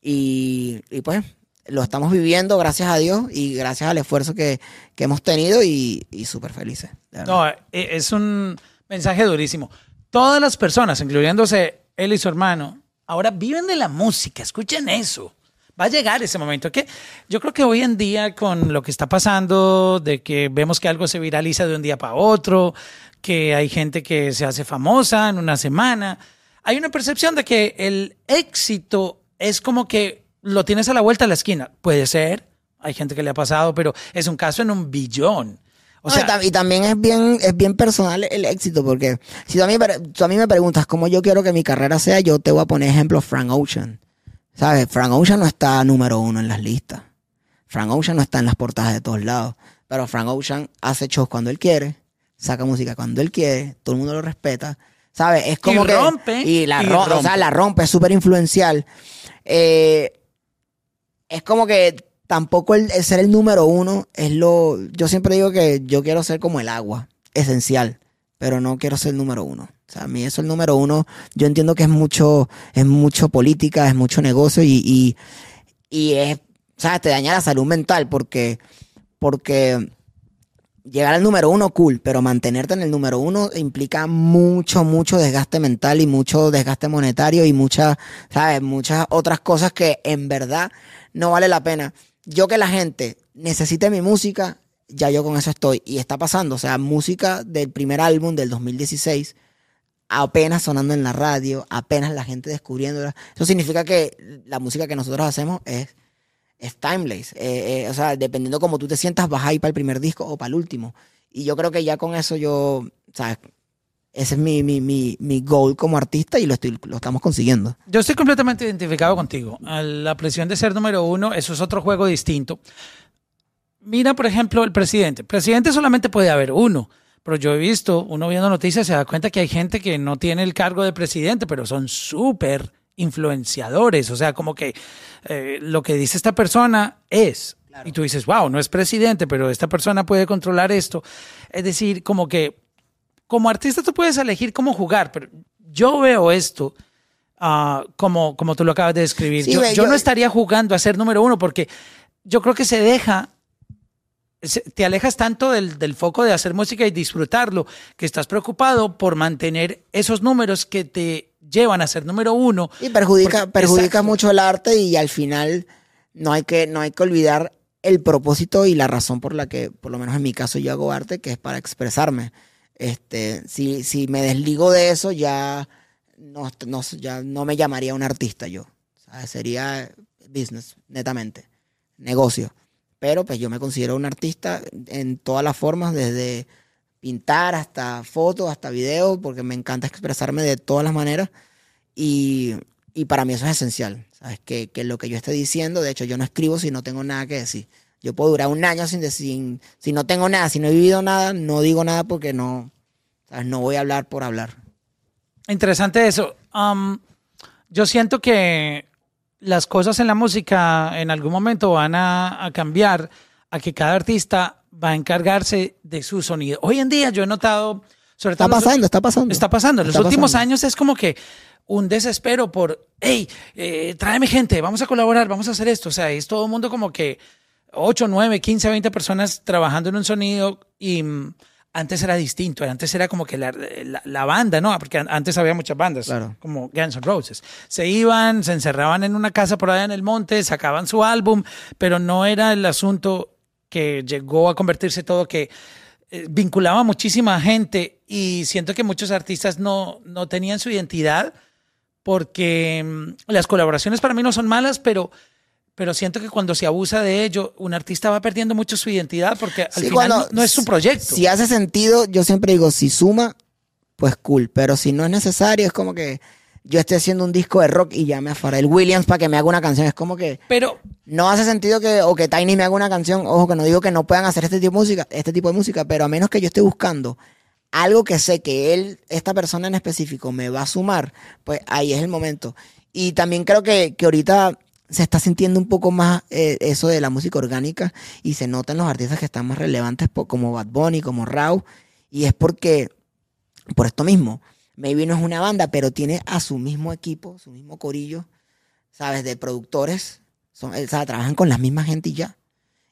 Y, y pues lo estamos viviendo, gracias a Dios y gracias al esfuerzo que, que hemos tenido y, y súper felices. No, e, es un mensaje durísimo. Todas las personas, incluyéndose él y su hermano, ahora viven de la música. Escuchen eso. Va a llegar ese momento. que Yo creo que hoy en día, con lo que está pasando, de que vemos que algo se viraliza de un día para otro, que hay gente que se hace famosa en una semana, hay una percepción de que el éxito es como que lo tienes a la vuelta de la esquina. Puede ser, hay gente que le ha pasado, pero es un caso en un billón. O sea, y también es bien, es bien personal el éxito, porque si tú a, mí, tú a mí me preguntas cómo yo quiero que mi carrera sea, yo te voy a poner ejemplo Frank Ocean. ¿Sabes? Frank Ocean no está número uno en las listas. Frank Ocean no está en las portadas de todos lados. Pero Frank Ocean hace shows cuando él quiere, saca música cuando él quiere, todo el mundo lo respeta. ¿Sabes? Es como y rompe. Y la rompe. O sea, la rompe, es súper influencial. Eh, es como que tampoco el, ser el número uno es lo. Yo siempre digo que yo quiero ser como el agua, esencial, pero no quiero ser el número uno. O sea, a mí eso el número uno, yo entiendo que es mucho, es mucho política, es mucho negocio y, y, y es, ¿sabes? Te daña la salud mental porque, porque llegar al número uno, cool, pero mantenerte en el número uno implica mucho, mucho desgaste mental y mucho desgaste monetario y muchas, ¿sabes? Muchas otras cosas que en verdad no vale la pena. Yo que la gente necesite mi música, ya yo con eso estoy. Y está pasando, o sea, música del primer álbum del 2016 apenas sonando en la radio, apenas la gente descubriéndola. Eso significa que la música que nosotros hacemos es es timeless. Eh, eh, o sea, dependiendo cómo tú te sientas, vas a para el primer disco o para el último. Y yo creo que ya con eso yo, ¿sabes? Ese es mi, mi, mi, mi goal como artista y lo, estoy, lo estamos consiguiendo. Yo estoy completamente identificado contigo. La presión de ser número uno, eso es otro juego distinto. Mira, por ejemplo, el presidente. Presidente solamente puede haber uno. Pero yo he visto, uno viendo noticias se da cuenta que hay gente que no tiene el cargo de presidente, pero son súper influenciadores, o sea, como que eh, lo que dice esta persona es. Y tú dices, wow, no es presidente, pero esta persona puede controlar esto. Es decir, como que como artista tú puedes elegir cómo jugar, pero yo veo esto ah, como, como tú lo acabas de describir. yo, no estaría jugando a ser número uno porque yo creo que se deja te alejas tanto del, del, foco de hacer música y disfrutarlo, que estás preocupado por mantener esos números que te llevan a ser número uno. Y perjudica, perjudica mucho el arte y al final no hay, que, no hay que olvidar el propósito y la razón por la que, por lo menos en mi caso, yo hago arte, que es para expresarme. Este, si, si me desligo de eso, ya no, no, ya no me llamaría un artista yo. sería business, netamente, negocio. Pero pues yo me considero un artista en todas las formas, desde pintar hasta fotos, hasta videos, porque me encanta expresarme de todas las maneras. Y, y para mí eso es esencial. ¿Sabes? Que, que, lo que yo esté diciendo, de hecho, yo no escribo si no tengo nada que decir. Yo puedo durar un año sin decir, si no tengo nada, si no he vivido nada, no digo nada porque no, ¿sabes? no voy a hablar por hablar. Interesante eso. Um, yo siento que las cosas en la música en algún momento van a, cambiar a que cada artista va a encargarse de su sonido. Hoy en día yo he notado... Sobre está pasando, está pasando. Está pasando. En los últimos años es como que un desespero por, hey, eh, tráeme gente, vamos a colaborar, vamos a hacer esto. O sea, es todo el mundo como que 8, 9, 15, 20 personas trabajando en un sonido y antes era distinto, antes era como que la, la, banda, ¿no? Porque antes había muchas bandas, como Guns N' Roses. Se iban, se encerraban en una casa por allá en el monte, sacaban su álbum, pero no era el asunto que llegó a convertirse todo que eh, vinculaba a muchísima gente y siento que muchos artistas no, no tenían su identidad porque mm, las colaboraciones para mí no son malas, pero pero siento que cuando se abusa de ello, un artista va perdiendo mucho su identidad porque al final no, es su proyecto. Si hace sentido, yo siempre digo, si suma, pues cool, pero si no es necesario, es como que yo estoy haciendo un disco de rock y llame a Pharrell Williams para que me haga una canción, es como que pero no hace sentido que o que Tiny me haga una canción, ojo que no digo que no puedan hacer este tipo de música, este tipo de música, pero a menos que yo esté buscando algo que sé que él, esta persona en específico, me va a sumar, pues ahí es el momento. Y también creo que, que ahorita se está sintiendo un poco más eh, eso de la música orgánica y se notan los artistas que están más relevantes como Bad Bunny, como Rau, y es porque, por esto mismo, maybe no es una banda, pero tiene a su mismo equipo, su mismo corillo, ¿sabes? De productores, son, o sea, trabajan con la misma gente y ya.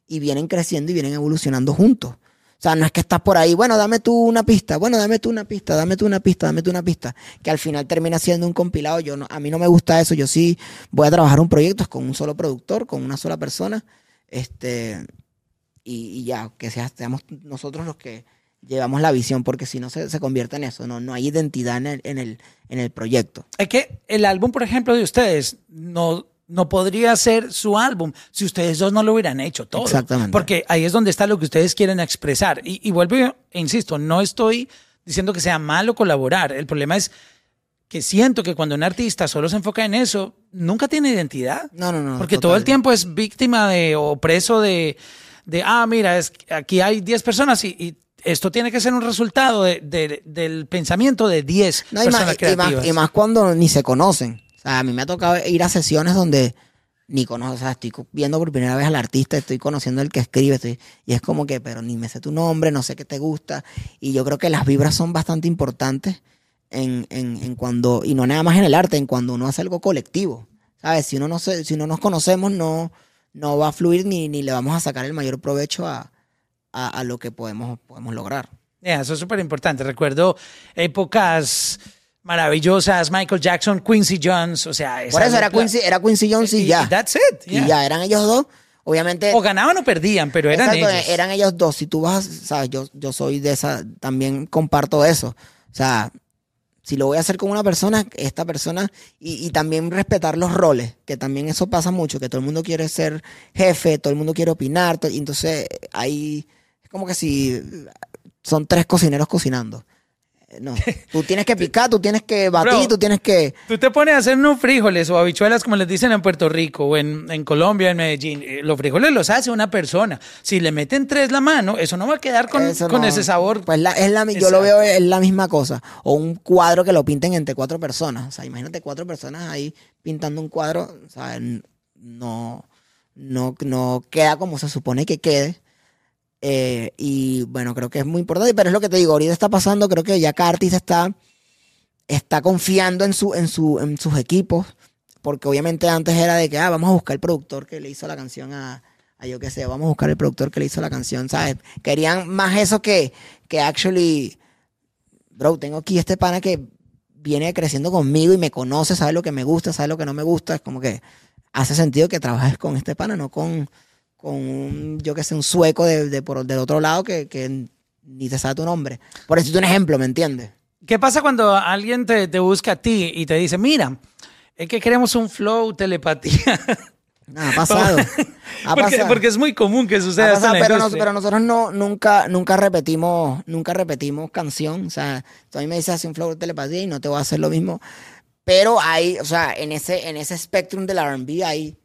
Y vienen creciendo y vienen evolucionando juntos. O sea, no es que estás por ahí, bueno, dame tú una pista, bueno, dame tú una pista, dame tú una pista, dame tú una pista, que al final termina siendo un compilado. Yo no, a mí no me gusta eso, yo sí voy a trabajar un proyecto con un solo productor, con una sola persona, este, y, ya, que seamos nosotros los que llevamos la visión, porque si no se, se convierte en eso, no, no hay identidad en el, en, el, en el proyecto. Es que el álbum, por ejemplo, de ustedes, no no podría ser su álbum si ustedes dos no lo hubieran hecho todo. Exactamente. Porque ahí es donde está lo que ustedes quieren expresar. Y, vuelvo e insisto, no estoy diciendo que sea malo colaborar. El problema es que siento que cuando un artista solo se enfoca en eso, nunca tiene identidad. No, no, no. Porque todo el tiempo es víctima de o preso de, de ah, mira, es, aquí hay 10 personas y, esto tiene que ser un resultado del pensamiento de 10 personas creativas. y más cuando ni se conocen a mí me ha tocado ir a sesiones donde ni conozco, o sea, estoy viendo por primera vez al artista, estoy conociendo el que escribe, estoy, y es como que, pero ni me sé tu nombre, no sé qué te gusta, y yo creo que las vibras son bastante importantes en, en, en cuando, y no nada más en el arte, en cuando uno hace algo colectivo, ¿sabes? Si uno no, se, si no nos conocemos, no, no va a fluir ni, ni le vamos a sacar el mayor provecho a, a, a lo que podemos, podemos lograr. eso es súper importante. Recuerdo épocas maravillosas, Michael Jackson, Quincy Jones, o sea... Por eso era Quincy, era Quincy Jones y, ya. That's it. Y ya, eran ellos dos. Obviamente... O ganaban o perdían, pero eran ellos. eran ellos dos. Si tú vas, sabes, yo, yo soy de esa, también comparto eso. O sea, si lo voy a hacer con una persona, esta persona, y, y, también respetar los roles, que también eso pasa mucho, que todo el mundo quiere ser jefe, todo el mundo quiere opinar, y entonces ahí es como que si son tres cocineros cocinando. No, tú tienes que picar, tú tienes que batir, tú tienes que... Tú te pones a hacer unos frijoles o habichuelas como les dicen en Puerto Rico o en, en Colombia, en Medellín. Eh, los frijoles los hace una persona. Si le meten tres la mano, eso no va a quedar con, con ese sabor. Pues es la, yo lo veo, es la misma cosa. O un cuadro que lo pinten entre cuatro personas. O sea, imagínate cuatro personas ahí pintando un cuadro. O sea, no, no, no queda como se supone que quede. Eh, y bueno, creo que es muy importante, pero es lo que te digo, ahorita está pasando, creo que ya cada está, está confiando en, su, en, su, en sus equipos, porque obviamente antes era de que, ah, vamos a buscar el productor que le hizo la canción a, a yo qué sé, vamos a buscar el productor que le hizo la canción, ¿sabes? Querían más eso que, que actually, bro, tengo aquí este pana que viene creciendo conmigo y me conoce, sabe lo que me gusta, sabe lo que no me gusta, es como que hace sentido que trabajes con este pana, no con con un, yo que sé, un sueco de, por, del otro lado que, ni te sabe tu nombre. Por eso es un ejemplo, ¿me entiendes? ¿Qué pasa cuando alguien te, busca a ti y te dice, mira, es que queremos un flow, telepatía? ha pasado. porque, es muy común que suceda pero, nosotros no, nunca, nunca repetimos, nunca repetimos canción. O sea, tú a mí me dices un flow, telepatía y no te voy a hacer lo mismo. Pero hay, o sea, en ese, en ese spectrum del R&B hay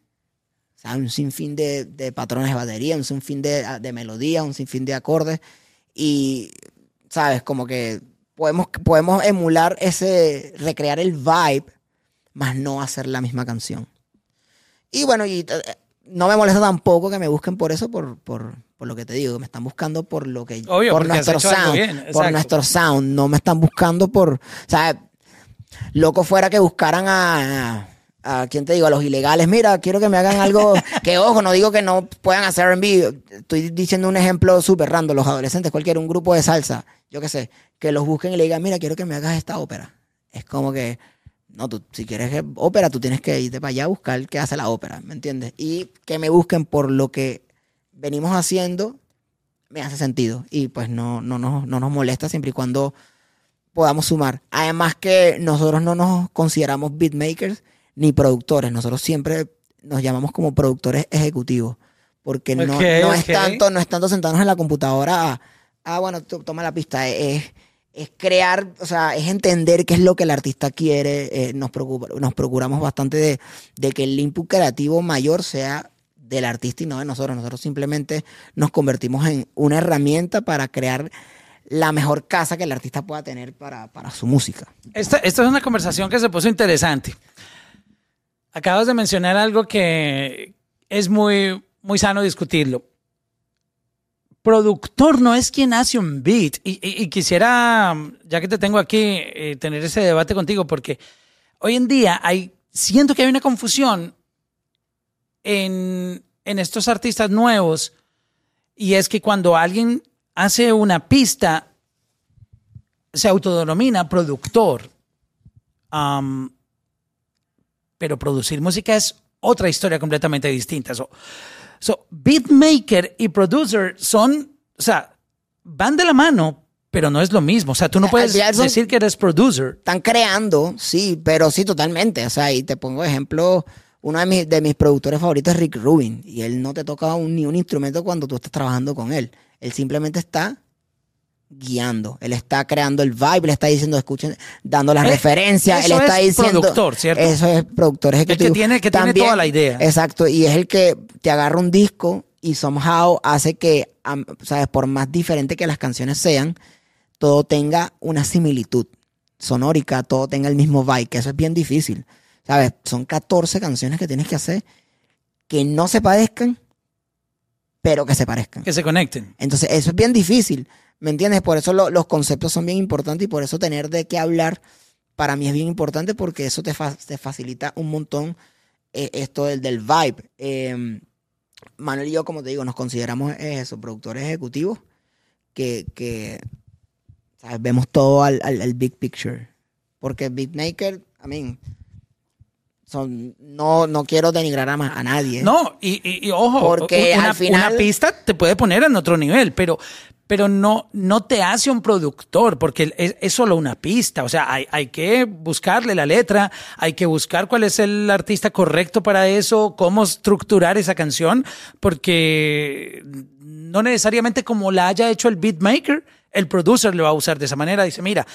un sinfín de, de, patrones de batería, un sinfín de, de melodías, un sinfín de acordes. Y, ¿sabes? Como que podemos, podemos emular ese, recrear el vibe, más no hacer la misma canción. Y bueno, y eh, no me molesta tampoco que me busquen por eso, por, por, por lo que te digo, me están buscando por lo que por nuestro sound, por nuestro sound, no me están buscando por, o sea, loco fuera que buscaran a a quién te digo, a los ilegales, mira, quiero que me hagan algo que, ojo, no digo que no puedan hacer R&B, estoy diciendo un ejemplo súper random, los adolescentes, cualquier, un grupo de salsa, yo qué sé, que los busquen y le digan, mira, quiero que me hagas esta ópera. Es como que, no, tú, si quieres ópera, tú tienes que irte para allá a buscar qué hace la ópera, ¿me entiendes? Y que me busquen por lo que venimos haciendo, me hace sentido. Y pues no, no, no, no nos molesta siempre y cuando podamos sumar. Además que nosotros no nos consideramos beatmakers, ni productores. Nosotros siempre nos llamamos como productores ejecutivos. Porque no, es tanto, no es tanto sentarnos en la computadora a, ah, bueno, toma la pista. Es, es crear, o sea, es entender qué es lo que el artista quiere. Eh, nos, nos procuramos bastante de, de que el input creativo mayor sea del artista y no de nosotros. Nosotros simplemente nos convertimos en una herramienta para crear la mejor casa que el artista pueda tener para, para su música. Esta, esta, es una conversación que se puso interesante. Acabas de mencionar algo que es muy, muy sano discutirlo. productor no es quien hace un beat. Y, quisiera, ya que te tengo aquí, eh, tener ese debate contigo, porque hoy en día hay, siento que hay una confusión en, en estos artistas nuevos, y es que cuando alguien hace una pista, se autodenomina productor. Pero producir música es otra historia completamente distinta. So, beatmaker y producer son, o sea, van de la mano, pero no es lo mismo. O sea, tú no puedes decir que eres producer. Están creando, sí, pero sí, totalmente. O sea, y te pongo ejemplo, uno de mis, de mis productores favoritos es Rick Rubin, y él no te toca ni un instrumento cuando tú estás trabajando con él. Él simplemente está guiando. Él está creando el vibe, le está diciendo, escuchen, dando las eh, referencias. Él está es productor, ¿cierto? Eso es productor ejecutivo. El que tiene, que tiene toda la idea. Exacto, y es el que te agarra un disco y somehow hace que, ¿sabes? Por más diferente que las canciones sean, todo tenga una similitud sonórica, todo tenga el mismo vibe, que eso es bien difícil. ¿Sabes? Son 14 canciones que tienes que hacer que no se parezcan, pero que se parezcan. Que se conecten. Entonces, eso es bien difícil. ¿Me entiendes? Por eso los conceptos son bien importantes y por eso tener de qué hablar para mí es bien importante porque eso te, facilita un montón eh, esto del, del vibe. Em, Manuel y yo, como te digo, nos consideramos eso, productores ejecutivos que, vemos todo al, big picture. Porque Beatmaker, I mean, son, no, no quiero denigrar a, a nadie. No, y, ojo, porque una, al final, una pista te puede poner en otro nivel, pero, pero no, no te hace un productor, porque es, solo una pista. O sea, hay, hay, que buscarle la letra, hay que buscar cuál es el artista correcto para eso, cómo estructurar esa canción, porque no necesariamente como la haya hecho el beatmaker, el producer lo va a usar de esa manera. Dice, mira,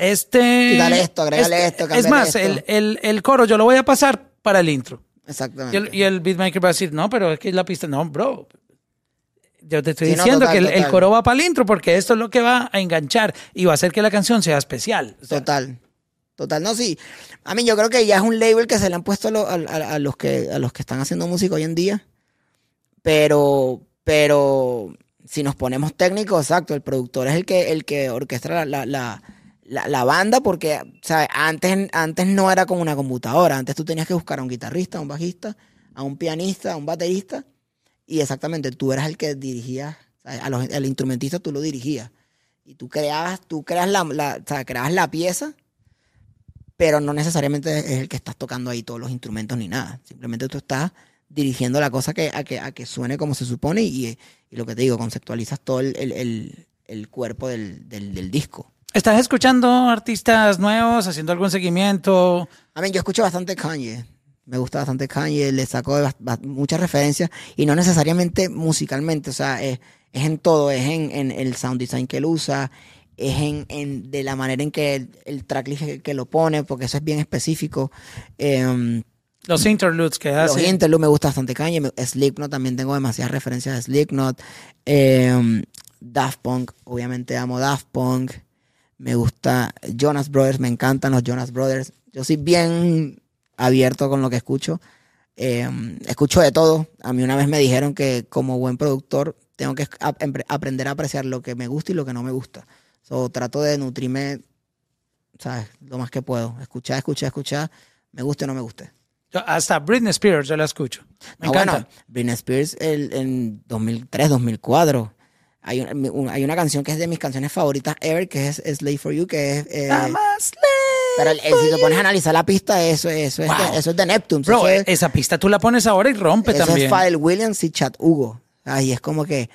este... dale esto, agrégale este, esto, Es más, El, coro yo lo voy a pasar para el intro. Exactamente. Y el, y el beatmaker va a decir, no, pero es que la pista, no, bro, yo te estoy diciendo que el, coro va para el intro porque esto es lo que va a enganchar y va a hacer que la canción sea especial. total. Total, no, sí. A mí yo creo que ya es un label que se le han puesto a, los, que, a los que están haciendo música hoy en día. Pero, pero si nos ponemos técnicos, exacto, el productor es el que, el que orquestra la, la, la, banda porque Antes, antes no era como una computadora. Antes tú tenías que buscar a un guitarrista, a un bajista, a un pianista, a un baterista y exactamente, tú eras el que dirigía, al instrumentista tú lo dirigías. Y tú creabas, tú creas la, la, la pieza, pero no necesariamente es el que estás tocando ahí todos los instrumentos ni nada. Simplemente tú estás dirigiendo la cosa que, a, que, a que suene como se supone y, lo que te digo, conceptualizas todo el, el, el, cuerpo del, del, disco. ¿Estás escuchando artistas nuevos, haciendo algún seguimiento? A mí, yo escucho bastante Kanye me gusta bastante Kanye, le sacó muchas referencias y no necesariamente musicalmente, o sea, es, en todo, es en, el sound design que él usa, es en, de la manera en que el, tracklist que, lo pone, porque eso es bien específico. Em, los interludes que hace. Los interludes me gusta bastante Kanye. Slipknot también tengo demasiadas referencias de Slipknot. Eh, Daft Punk, obviamente amo Daft Punk. Me gusta Jonas Brothers, me encantan los Jonas Brothers. Yo soy bien abierto con lo que escucho. Em, escucho de todo. A mí una vez me dijeron que como buen productor tengo que aprender a apreciar lo que me gusta y lo que no me gusta. So, trato de nutrirme, ¿sabes? Lo más que puedo. Escuchar, escuchar, escuchar. Me guste o no me guste. hasta Britney Spears yo la escucho. Me encanta. Bueno, Britney Spears el, en 2003, 2004. Hay, hay una canción que es de mis canciones favoritas ever, que es Slave for You, que es... Eh, pero si te pones a analizar la pista, eso, eso, es, de, eso es de Neptune. Bro, esa pista tú la pones ahora y rompe también. Eso es Pharrell Williams y Chad Hugo. Ahí es como que,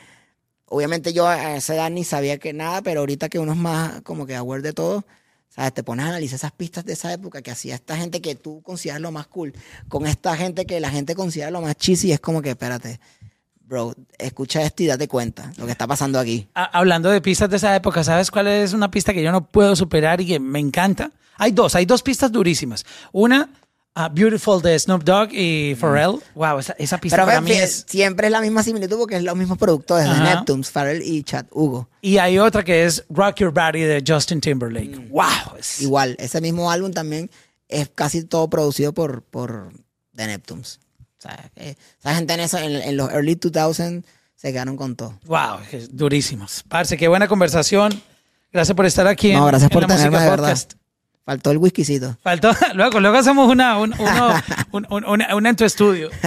obviamente yo a esa edad ni sabía que nada, pero ahorita que uno es más como que aware de todo, ¿sabes? Te pones a analizar esas pistas de esa época que hacía esta gente que tú consideras lo más cool, con esta gente que la gente considera lo más cheesy, es como que, espérate, bro, escucha esto y date cuenta lo que está pasando aquí. Hablando de pistas de esa época, ¿sabes cuál es una pista que yo no puedo superar y que me encanta? Hay dos, hay dos pistas durísimas. Una, uh, Beautiful de Snoop Dogg y Pharrell. Wow, esa, pista para mí es... Siempre es la misma similitud porque es los mismos productores de Neptunes, Pharrell y Chad Hugo. Y hay otra que es Rock Your Body de Justin Timberlake. Mm. Wow. Igual, ese mismo álbum también es casi todo producido por, por The Neptunes sea, esa gente en, eso, en, en los early 2000 se quedaron con todo. Wow, durísimos. Parce, qué buena conversación. Gracias por estar aquí. No, en, gracias por la tenerme, de verdad. Faltó el whiskycito. Faltó. Luego, luego hacemos una, un, uno, un, un, una, una en tu estudio.